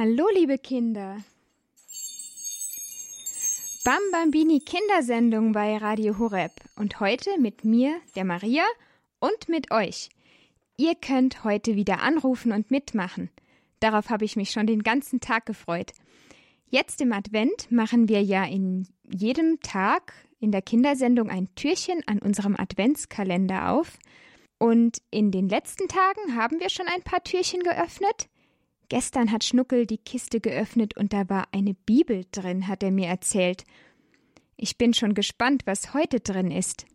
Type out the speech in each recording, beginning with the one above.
Hallo, liebe Kinder. Bam Bambini Kindersendung bei Radio Horeb und heute mit mir, der Maria und mit euch. Ihr könnt heute wieder anrufen und mitmachen. Darauf habe ich mich schon den ganzen Tag gefreut. Jetzt im Advent machen wir ja in jedem Tag in der Kindersendung ein Türchen an unserem Adventskalender auf. Und in den letzten Tagen haben wir schon ein paar Türchen geöffnet. Gestern hat Schnuckel die Kiste geöffnet und da war eine Bibel drin, hat er mir erzählt. Ich bin schon gespannt, was heute drin ist.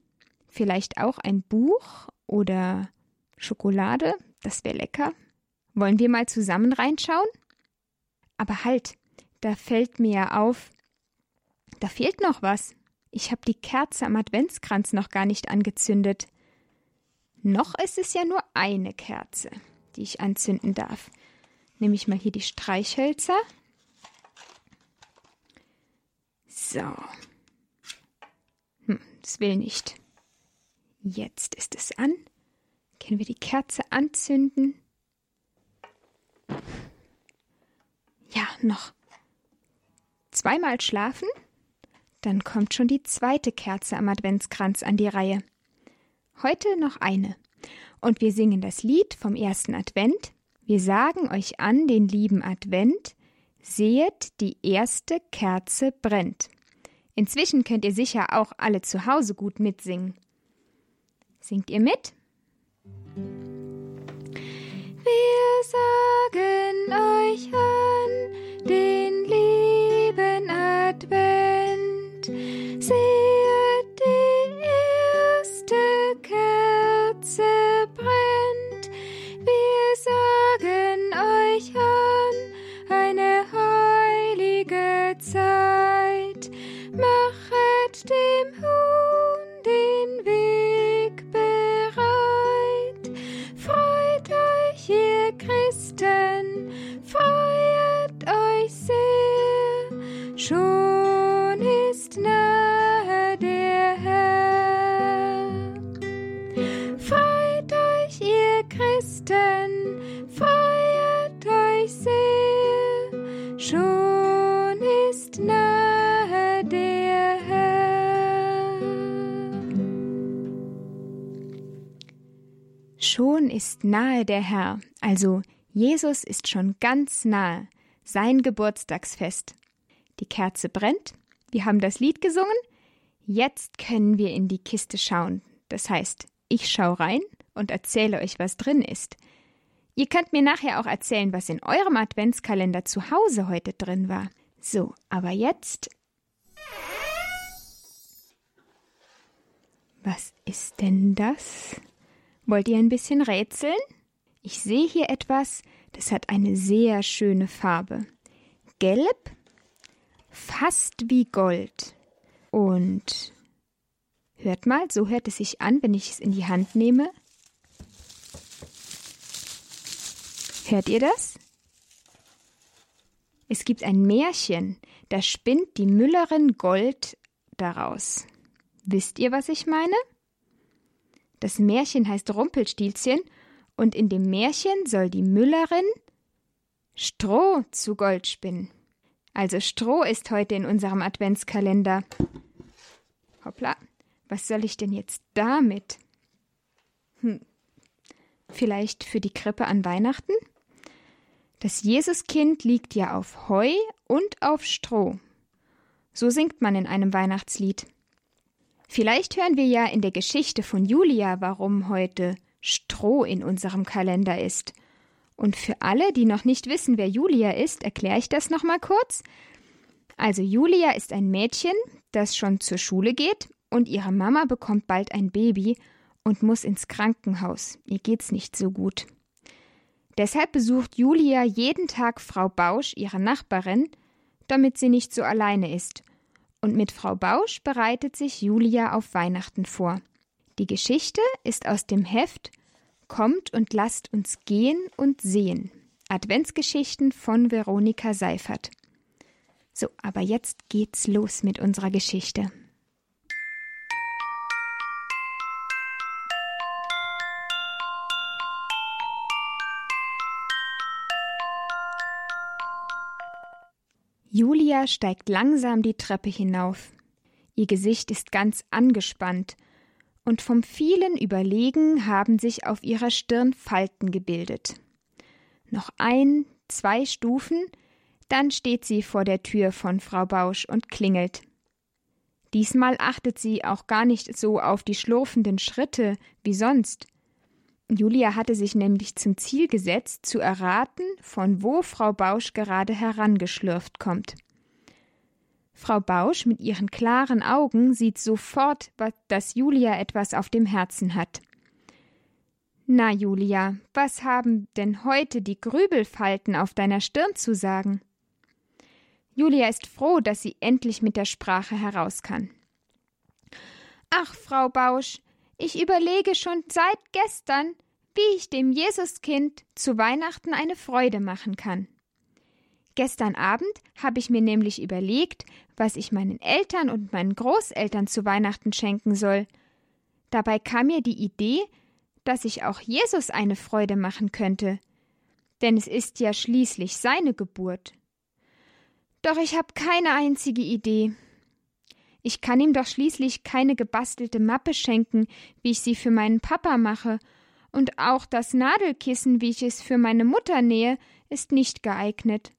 Vielleicht auch ein Buch oder Schokolade, das wäre lecker. Wollen wir mal zusammen reinschauen? Aber halt, da fällt mir ja auf, da fehlt noch was. Ich habe die Kerze am Adventskranz noch gar nicht angezündet. Noch ist es ja nur eine Kerze, die ich anzünden darf nehme ich mal hier die Streichhölzer. So. Hm, das will nicht. Jetzt ist es an. Können wir die Kerze anzünden? Ja, noch zweimal schlafen. Dann kommt schon die zweite Kerze am Adventskranz an die Reihe. Heute noch eine. Und wir singen das Lied vom ersten Advent. Wir sagen euch an den lieben Advent, sehet, die erste Kerze brennt. Inzwischen könnt ihr sicher auch alle zu Hause gut mitsingen. Singt ihr mit? Schon ist nahe der Herr, also Jesus ist schon ganz nahe, sein Geburtstagsfest. Die Kerze brennt, wir haben das Lied gesungen, jetzt können wir in die Kiste schauen. Das heißt, ich schau rein und erzähle euch, was drin ist. Ihr könnt mir nachher auch erzählen, was in eurem Adventskalender zu Hause heute drin war. So, aber jetzt. Was ist denn das? Wollt ihr ein bisschen rätseln? Ich sehe hier etwas, das hat eine sehr schöne Farbe. Gelb, fast wie Gold. Und hört mal, so hört es sich an, wenn ich es in die Hand nehme. Hört ihr das? Es gibt ein Märchen, da spinnt die Müllerin Gold daraus. Wisst ihr, was ich meine? Das Märchen heißt Rumpelstilzchen und in dem Märchen soll die Müllerin Stroh zu Gold spinnen. Also Stroh ist heute in unserem Adventskalender. Hoppla, was soll ich denn jetzt damit? Hm. Vielleicht für die Krippe an Weihnachten? Das Jesuskind liegt ja auf Heu und auf Stroh. So singt man in einem Weihnachtslied. Vielleicht hören wir ja in der Geschichte von Julia, warum heute Stroh in unserem Kalender ist. Und für alle, die noch nicht wissen, wer Julia ist, erkläre ich das nochmal kurz. Also Julia ist ein Mädchen, das schon zur Schule geht und ihre Mama bekommt bald ein Baby und muss ins Krankenhaus. Ihr geht's nicht so gut. Deshalb besucht Julia jeden Tag Frau Bausch, ihre Nachbarin, damit sie nicht so alleine ist. Und mit Frau Bausch bereitet sich Julia auf Weihnachten vor. Die Geschichte ist aus dem Heft Kommt und lasst uns gehen und sehen. Adventsgeschichten von Veronika Seifert. So, aber jetzt geht's los mit unserer Geschichte. Julia steigt langsam die Treppe hinauf. Ihr Gesicht ist ganz angespannt, und vom vielen Überlegen haben sich auf ihrer Stirn Falten gebildet. Noch ein, zwei Stufen, dann steht sie vor der Tür von Frau Bausch und klingelt. Diesmal achtet sie auch gar nicht so auf die schlurfenden Schritte wie sonst. Julia hatte sich nämlich zum Ziel gesetzt, zu erraten, von wo Frau Bausch gerade herangeschlürft kommt. Frau Bausch mit ihren klaren Augen sieht sofort, dass Julia etwas auf dem Herzen hat. Na, Julia, was haben denn heute die Grübelfalten auf deiner Stirn zu sagen? Julia ist froh, dass sie endlich mit der Sprache heraus kann. Ach, Frau Bausch, ich überlege schon seit gestern, wie ich dem Jesuskind zu Weihnachten eine Freude machen kann. Gestern Abend habe ich mir nämlich überlegt, was ich meinen Eltern und meinen Großeltern zu Weihnachten schenken soll. Dabei kam mir die Idee, dass ich auch Jesus eine Freude machen könnte, denn es ist ja schließlich seine Geburt. Doch ich habe keine einzige Idee. Ich kann ihm doch schließlich keine gebastelte Mappe schenken, wie ich sie für meinen Papa mache, und auch das Nadelkissen, wie ich es für meine Mutter nähe, ist nicht geeignet.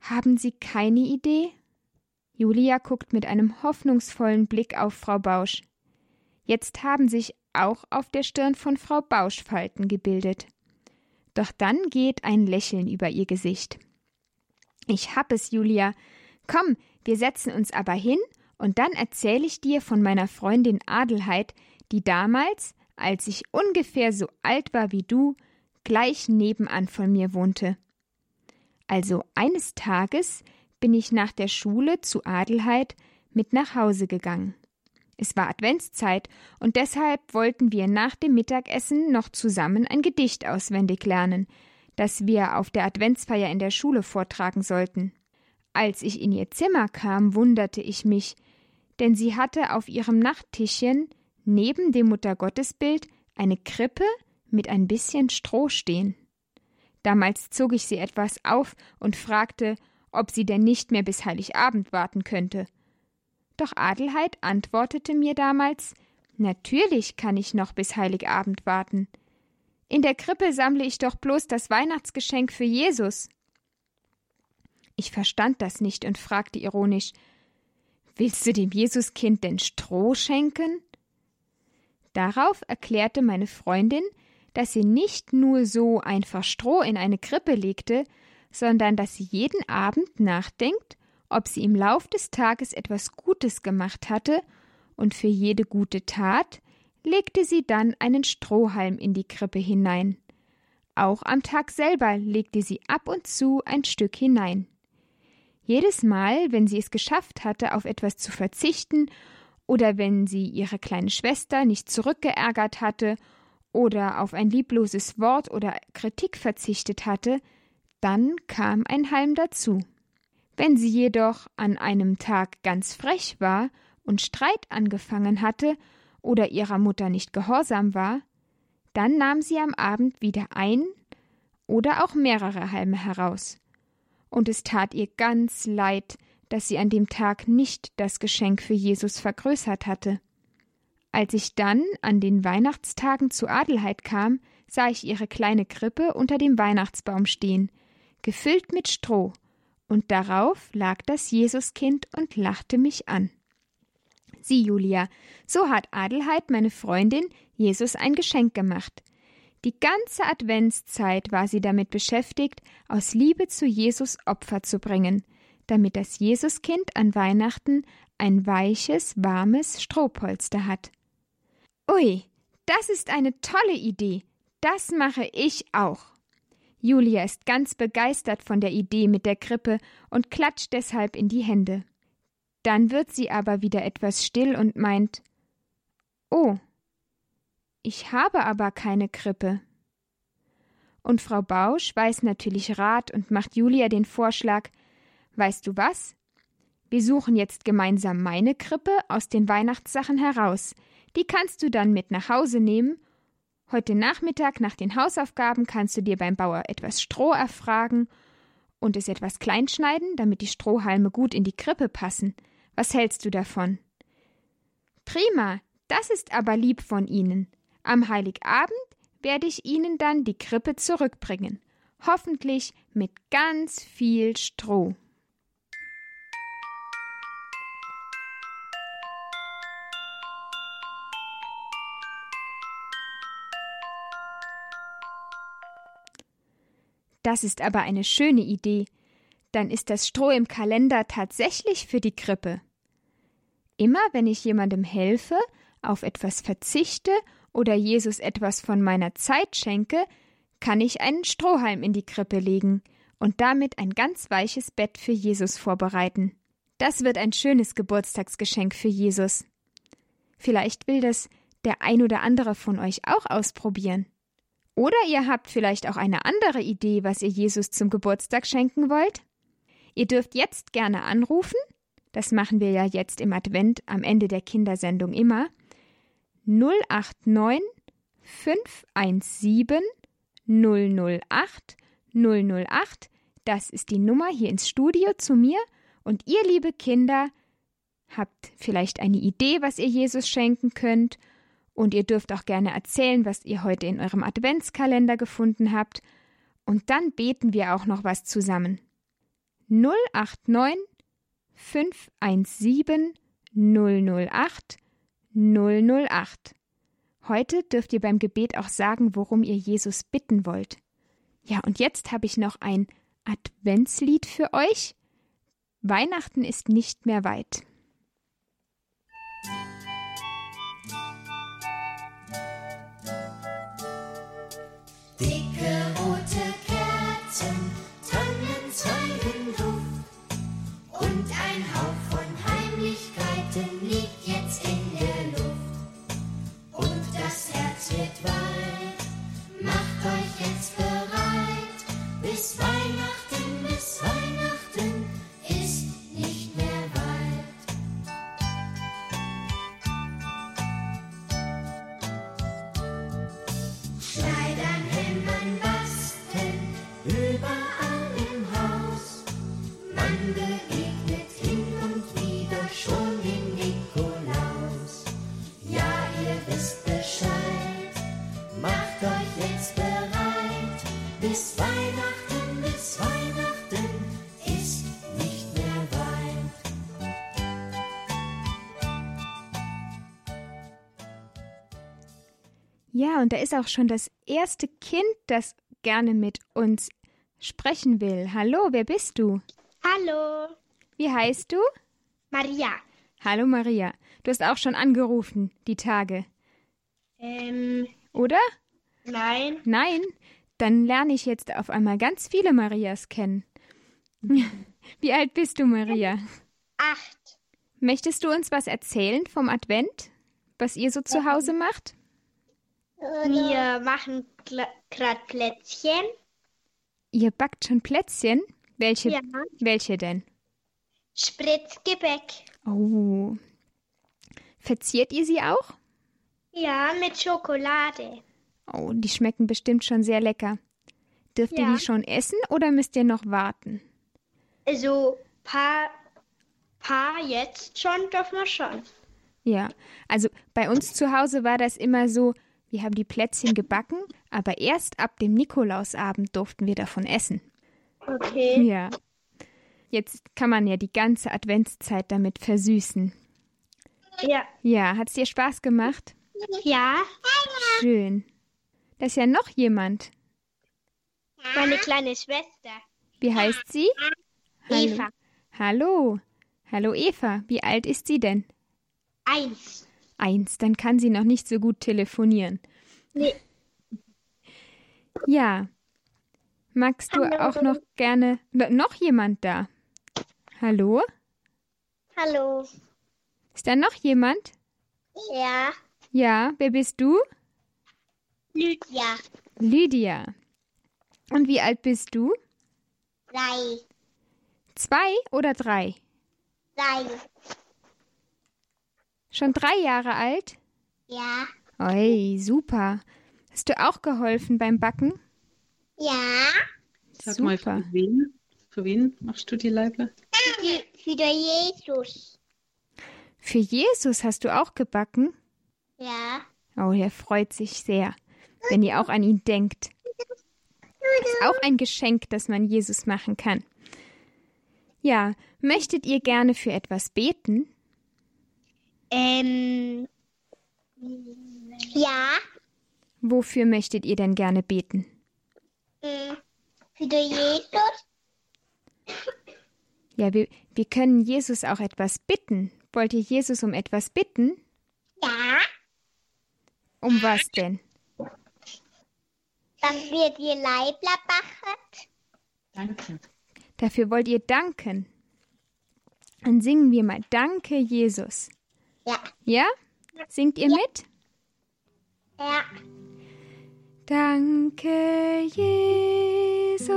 Haben Sie keine Idee? Julia guckt mit einem hoffnungsvollen Blick auf Frau Bausch. Jetzt haben sich auch auf der Stirn von Frau Bausch Falten gebildet. Doch dann geht ein Lächeln über ihr Gesicht. Ich hab es, Julia. Komm, wir setzen uns aber hin, und dann erzähle ich dir von meiner Freundin Adelheid, die damals, als ich ungefähr so alt war wie du, gleich nebenan von mir wohnte. Also eines Tages bin ich nach der Schule zu Adelheid mit nach Hause gegangen. Es war Adventszeit und deshalb wollten wir nach dem Mittagessen noch zusammen ein Gedicht auswendig lernen, das wir auf der Adventsfeier in der Schule vortragen sollten. Als ich in ihr Zimmer kam, wunderte ich mich, denn sie hatte auf ihrem Nachttischchen neben dem Muttergottesbild eine Krippe mit ein bisschen Stroh stehen. Damals zog ich sie etwas auf und fragte, ob sie denn nicht mehr bis Heiligabend warten könnte. Doch Adelheid antwortete mir damals Natürlich kann ich noch bis Heiligabend warten. In der Krippe sammle ich doch bloß das Weihnachtsgeschenk für Jesus. Ich verstand das nicht und fragte ironisch Willst du dem Jesuskind denn Stroh schenken? Darauf erklärte meine Freundin, dass sie nicht nur so einfach Stroh in eine Krippe legte, sondern dass sie jeden Abend nachdenkt, ob sie im Lauf des Tages etwas Gutes gemacht hatte, und für jede gute Tat legte sie dann einen Strohhalm in die Krippe hinein. Auch am Tag selber legte sie ab und zu ein Stück hinein. Jedes Mal, wenn sie es geschafft hatte, auf etwas zu verzichten, oder wenn sie ihre kleine Schwester nicht zurückgeärgert hatte oder auf ein liebloses Wort oder Kritik verzichtet hatte, dann kam ein Halm dazu. Wenn sie jedoch an einem Tag ganz frech war und Streit angefangen hatte oder ihrer Mutter nicht gehorsam war, dann nahm sie am Abend wieder ein oder auch mehrere Halme heraus. Und es tat ihr ganz leid, dass sie an dem Tag nicht das Geschenk für Jesus vergrößert hatte. Als ich dann an den Weihnachtstagen zu Adelheid kam, sah ich ihre kleine Krippe unter dem Weihnachtsbaum stehen, gefüllt mit Stroh, und darauf lag das Jesuskind und lachte mich an. Sieh, Julia, so hat Adelheid, meine Freundin, Jesus ein Geschenk gemacht. Die ganze Adventszeit war sie damit beschäftigt, aus Liebe zu Jesus Opfer zu bringen, damit das Jesuskind an Weihnachten ein weiches, warmes Strohpolster hat. Ui, das ist eine tolle Idee. Das mache ich auch. Julia ist ganz begeistert von der Idee mit der Krippe und klatscht deshalb in die Hände. Dann wird sie aber wieder etwas still und meint Oh, ich habe aber keine Krippe. Und Frau Bausch weiß natürlich Rat und macht Julia den Vorschlag Weißt du was? Wir suchen jetzt gemeinsam meine Krippe aus den Weihnachtssachen heraus. Die kannst du dann mit nach Hause nehmen. Heute Nachmittag nach den Hausaufgaben kannst du dir beim Bauer etwas Stroh erfragen und es etwas klein schneiden, damit die Strohhalme gut in die Krippe passen. Was hältst du davon? Prima, das ist aber lieb von Ihnen. Am Heiligabend werde ich Ihnen dann die Krippe zurückbringen. Hoffentlich mit ganz viel Stroh. Das ist aber eine schöne Idee. Dann ist das Stroh im Kalender tatsächlich für die Krippe. Immer wenn ich jemandem helfe, auf etwas verzichte oder Jesus etwas von meiner Zeit schenke, kann ich einen Strohhalm in die Krippe legen und damit ein ganz weiches Bett für Jesus vorbereiten. Das wird ein schönes Geburtstagsgeschenk für Jesus. Vielleicht will das der ein oder andere von euch auch ausprobieren. Oder ihr habt vielleicht auch eine andere Idee, was ihr Jesus zum Geburtstag schenken wollt? Ihr dürft jetzt gerne anrufen. Das machen wir ja jetzt im Advent am Ende der Kindersendung immer. 089 517 008 008. Das ist die Nummer hier ins Studio zu mir. Und ihr, liebe Kinder, habt vielleicht eine Idee, was ihr Jesus schenken könnt und ihr dürft auch gerne erzählen, was ihr heute in eurem Adventskalender gefunden habt. Und dann beten wir auch noch was zusammen. 089 517 008 008. Heute dürft ihr beim Gebet auch sagen, worum ihr Jesus bitten wollt. Ja, und jetzt habe ich noch ein Adventslied für euch. Weihnachten ist nicht mehr weit. Ja, und da ist auch schon das erste Kind, das gerne mit uns sprechen will. Hallo, wer bist du? Hallo. Wie heißt du? Maria. Hallo Maria. Du hast auch schon angerufen, die Tage. Ähm. Oder? Nein. Nein? Dann lerne ich jetzt auf einmal ganz viele Marias kennen. Wie alt bist du, Maria? Acht. Möchtest du uns was erzählen vom Advent? Was ihr so zu Hause macht? Wir machen gerade Plätzchen. Ihr backt schon Plätzchen? Welche, Ja. welche denn? Spritzgebäck. Oh. Verziert ihr sie auch? Ja, mit Schokolade. Oh, die schmecken bestimmt schon sehr lecker. Dürft ihr Ja. die schon essen oder müsst ihr noch warten? Also paar, paar jetzt schon, dürfen wir schon. Ja, also bei uns zu Hause war das immer so, wir haben die Plätzchen gebacken, aber erst ab dem Nikolausabend durften wir davon essen. Okay. Ja. Jetzt kann man ja die ganze Adventszeit damit versüßen. Ja. Ja, hat's dir Spaß gemacht? Ja, Schön. Da ist ja noch jemand. meine kleine Schwester. Wie heißt sie? Hallo. Eva. Hallo. Hallo Eva. Wie alt ist sie denn? Eins. Eins. Dann kann sie noch nicht so gut telefonieren. Nee. Ja. Magst du Hallo. auch noch gerne. Noch jemand da? Hallo? Hallo. Ist da noch jemand? Ja. Ja, wer bist du? Lydia. Lydia. Und wie alt bist du? Drei. Zwei oder drei? Drei. Schon drei Jahre alt? Ja. Oi, super. Hast du auch geholfen beim Backen? Ja. Sag mal, Super. von wem? Für wen machst du die Leible? Für, für Jesus. Für Jesus hast du auch gebacken? Ja. Oh, er freut sich sehr, wenn ihr auch an ihn denkt. Ist auch ein Geschenk, das man Jesus machen kann. Ja, möchtet ihr gerne für etwas beten? Ähm. Ja. Wofür möchtet ihr denn gerne beten? mm, Für Jesus. Ja, wir, wir können Jesus auch etwas bitten. Wollt ihr Jesus um etwas bitten? Ja. Um was denn? Dass wir die Leibler machen. Danke. Dafür wollt ihr danken. Dann singen wir mal Danke, Jesus. Ja. Ja? Singt ihr mit? Ja. Danke, Jesus.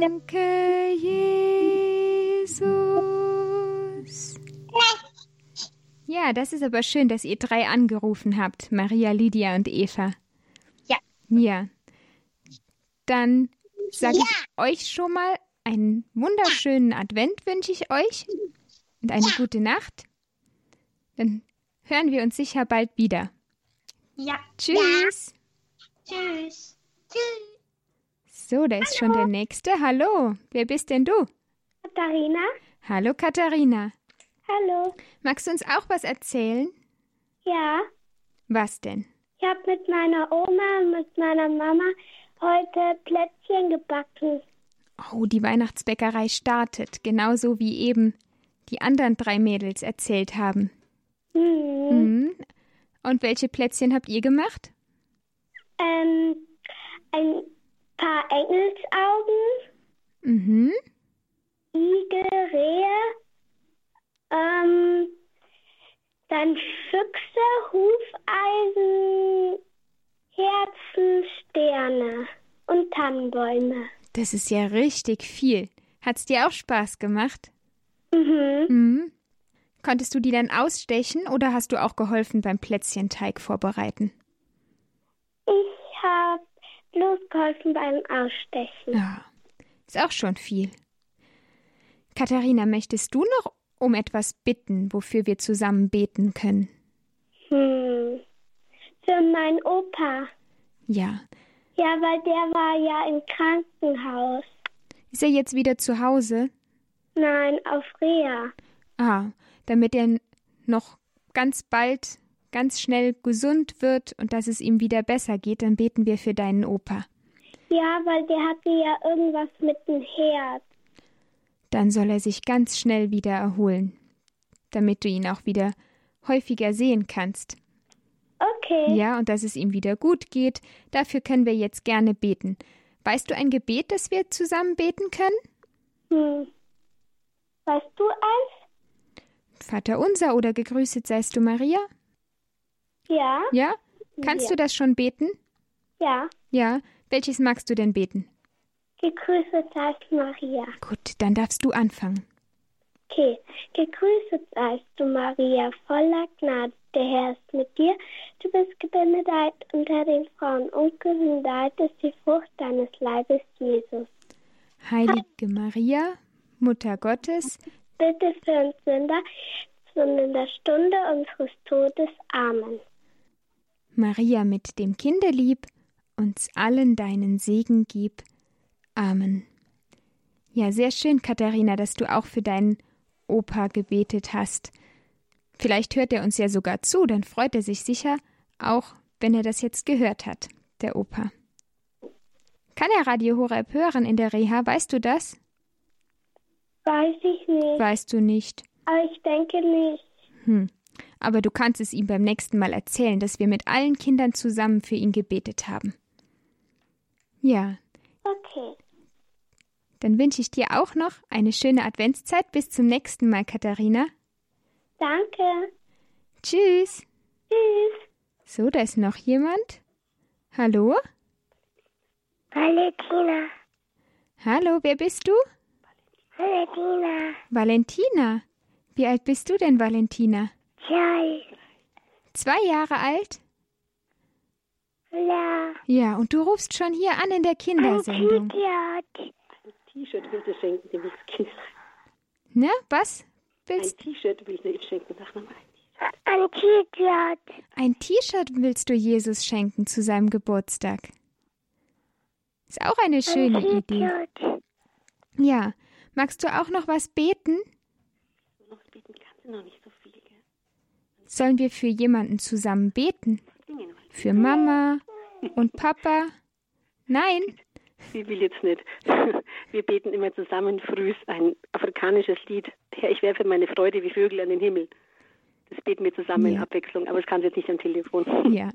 Danke, Jesus. Ja, das ist aber schön, dass ihr drei angerufen habt, Maria, Lydia und Eva. Ja. Ja. Dann sage ich euch schon mal einen wunderschönen Advent wünsche ich euch und eine gute Nacht. Dann hören wir uns sicher bald wieder. Ja. Tschüss. Tschüss. Tschüss. So, da ist schon der nächste. Hallo, wer bist denn du? Katharina. Hallo Katharina. Hallo. Magst du uns auch was erzählen? Ja. Was denn? Ich habe mit meiner Oma und mit meiner Mama heute Plätzchen gebacken. Oh, die Weihnachtsbäckerei startet, genauso wie eben die anderen drei Mädels erzählt haben. Hm. Mhm. Und welche Plätzchen habt ihr gemacht? Ähm, ein paar Engelsaugen, Mhm. Igel, Rehe, ähm, dann Füchse, Hufeisen, Herzen, Sterne und Tannenbäume. Das ist ja richtig viel. Hat's dir auch Spaß gemacht? Mhm. Mhm. Konntest du die dann ausstechen oder hast du auch geholfen beim Plätzchenteig vorbereiten? Ich habe bloß geholfen beim Ausstechen. Ja, ist auch schon viel. Katharina, möchtest du noch um etwas bitten, wofür wir zusammen beten können? Hm. Für meinen Opa. Ja. Ja, weil der war ja im Krankenhaus. Ist er jetzt wieder zu Hause? Nein, auf Reha. Ah, damit er noch ganz bald, ganz schnell gesund wird und dass es ihm wieder besser geht, dann beten wir für deinen Opa. Ja, weil der hatte ja irgendwas mit dem Herz. Dann soll er sich ganz schnell wieder erholen, damit du ihn auch wieder häufiger sehen kannst. Okay. Ja, und dass es ihm wieder gut geht, dafür können wir jetzt gerne beten. Weißt du ein Gebet, das wir zusammen beten können? Hm. Weißt du eins? Vater unser oder gegrüßet seist du Maria? Ja. Ja? Kannst Ja. du das schon beten? Ja. Ja. Welches magst du denn beten? Gegrüßet seist Maria. Gut, dann darfst du anfangen. Okay. Gegrüßet seist du, Maria, voller Gnade. Der Herr ist mit dir. Du bist gebenedeit unter den Frauen und gesundheit ist die Frucht deines Leibes, Jesus. Heilige Maria, Mutter Gottes, Bitte für uns Sünder, und in der Stunde unseres Todes. Amen. Maria mit dem Kinderlieb, uns allen deinen Segen gib. Amen. Ja, sehr schön, Katharina, dass du auch für deinen Opa gebetet hast. Vielleicht hört er uns ja sogar zu, dann freut er sich sicher, auch wenn er das jetzt gehört hat, der Opa. Kann er Radio Horeb hören in der Reha, weißt du das? Weiß ich nicht. Weißt du nicht. Aber ich denke nicht. Hm. Aber du kannst es ihm beim nächsten Mal erzählen, dass wir mit allen Kindern zusammen für ihn gebetet haben. Ja, Okay. Dann wünsche ich dir auch noch eine schöne Adventszeit. Bis zum nächsten Mal, Katharina. Danke. Tschüss. Tschüss. So, da ist noch jemand. Hallo? Valentina. Hallo, wer bist du? Valentina. Valentina. Wie alt bist du denn, Valentina? Zwei. Zwei Jahre alt? Ja. Ja, und du rufst schon hier an in der Kindersendung. T-Shirt. T-Shirt will sie schenken, dem das Kind. Ne, was Ein willst T-Shirt will ihm schenken. Sag nochmal. Ein T-Shirt. Ein T-Shirt willst du Jesus schenken zu seinem Geburtstag? Ist auch eine schöne Ein Idee. Ja. Magst du auch noch was beten? Noch beten kannst du noch nicht? Sollen wir für jemanden zusammen beten? Für Mama und Papa? Nein? Sie will jetzt nicht. Wir beten immer zusammen früh ein afrikanisches Lied. Herr, ich werfe meine Freude wie Vögel an den Himmel. Das beten wir zusammen in Ja. Abwechslung, aber das kann sie jetzt nicht am Telefon. Ja.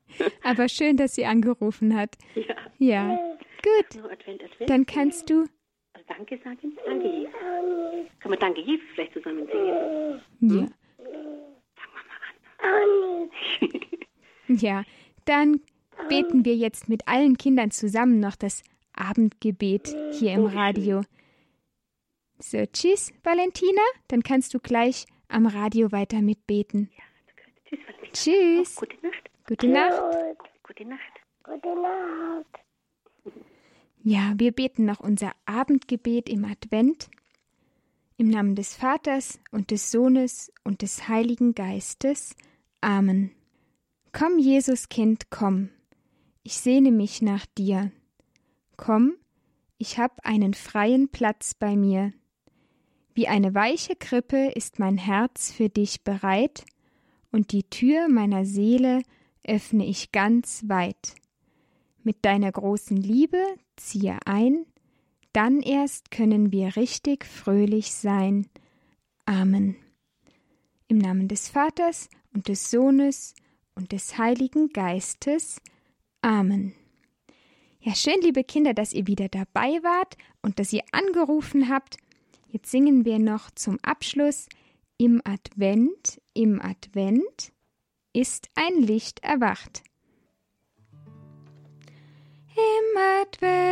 Aber schön, dass sie angerufen hat. Ja. Ja. Gut. Advent. Dann kannst du. Danke sagen. Danke. Kann man Danke, vielleicht zusammen singen? Ja. Ja. Dann beten wir jetzt mit allen Kindern zusammen noch das Abendgebet hier im Radio. So, tschüss, Valentina. Dann kannst du gleich am Radio weiter mitbeten. Tschüss, Valentina. Tschüss. Gute Nacht. Gute Nacht. Gut. Gute Nacht. Gute Nacht. Ja, wir beten noch unser Abendgebet im Advent. Im Namen des Vaters und des Sohnes und des Heiligen Geistes. Amen. Komm, Jesus Kind, komm. Ich sehne mich nach dir. Komm, ich hab einen freien Platz bei mir. Wie eine weiche Krippe ist mein Herz für dich bereit, und die Tür meiner Seele öffne ich ganz weit. Mit deiner großen Liebe ziehe ein, dann erst können wir richtig fröhlich sein. Amen. Im Namen des Vaters und des Sohnes und des Heiligen Geistes. Amen. Ja, schön, liebe Kinder, dass ihr wieder dabei wart und dass ihr angerufen habt. Jetzt singen wir noch zum Abschluss Im Advent, im Advent ist ein Licht erwacht. Im Advent,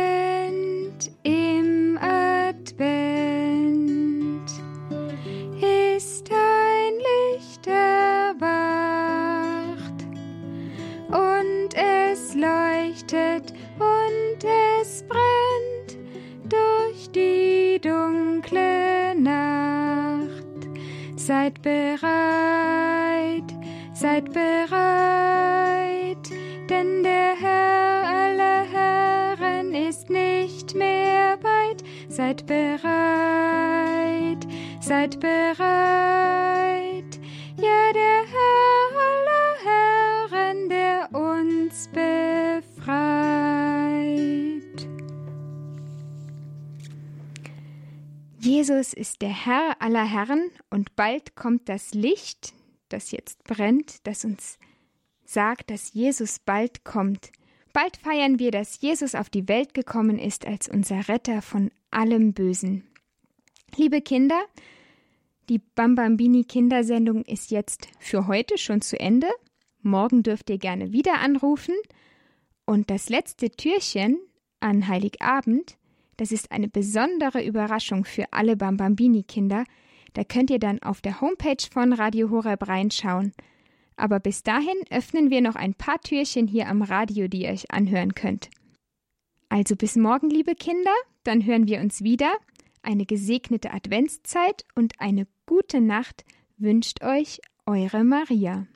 der Herr aller Herren und bald kommt das Licht, das jetzt brennt, das uns sagt, dass Jesus bald kommt. Bald feiern wir, dass Jesus auf die Welt gekommen ist als unser Retter von allem Bösen. Liebe Kinder, die Bambambini Kindersendung ist jetzt für heute schon zu Ende. Morgen dürft ihr gerne wieder anrufen. Und das letzte Türchen an Heiligabend, das ist eine besondere Überraschung für alle Bambambini-Kinder. Da könnt ihr dann auf der Homepage von Radio Horeb reinschauen. Aber bis dahin öffnen wir noch ein paar Türchen hier am Radio, die ihr euch anhören könnt. Also bis morgen, liebe Kinder, dann hören wir uns wieder. Eine gesegnete Adventszeit und eine gute Nacht wünscht euch eure Maria.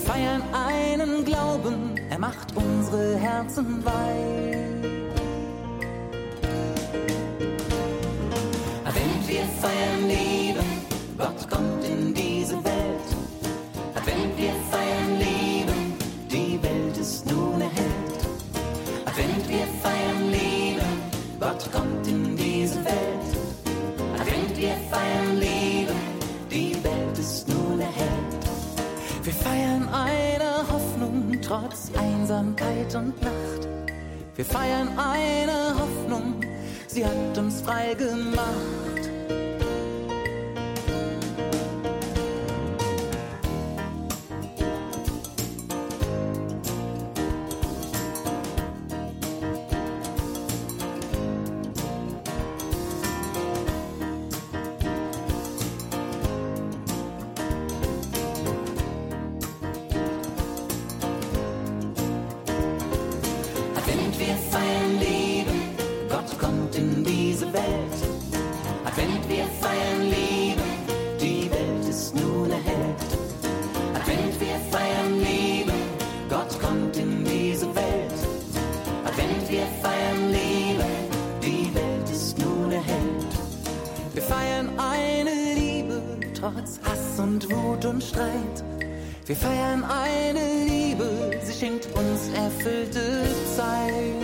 Wir feiern einen Glauben, er macht unsere Herzen weit. Wenn wir feiern den Wir feiern eine Hoffnung, sie hat uns frei gemacht. Wir feiern eine Liebe, sie schenkt uns erfüllte Zeit.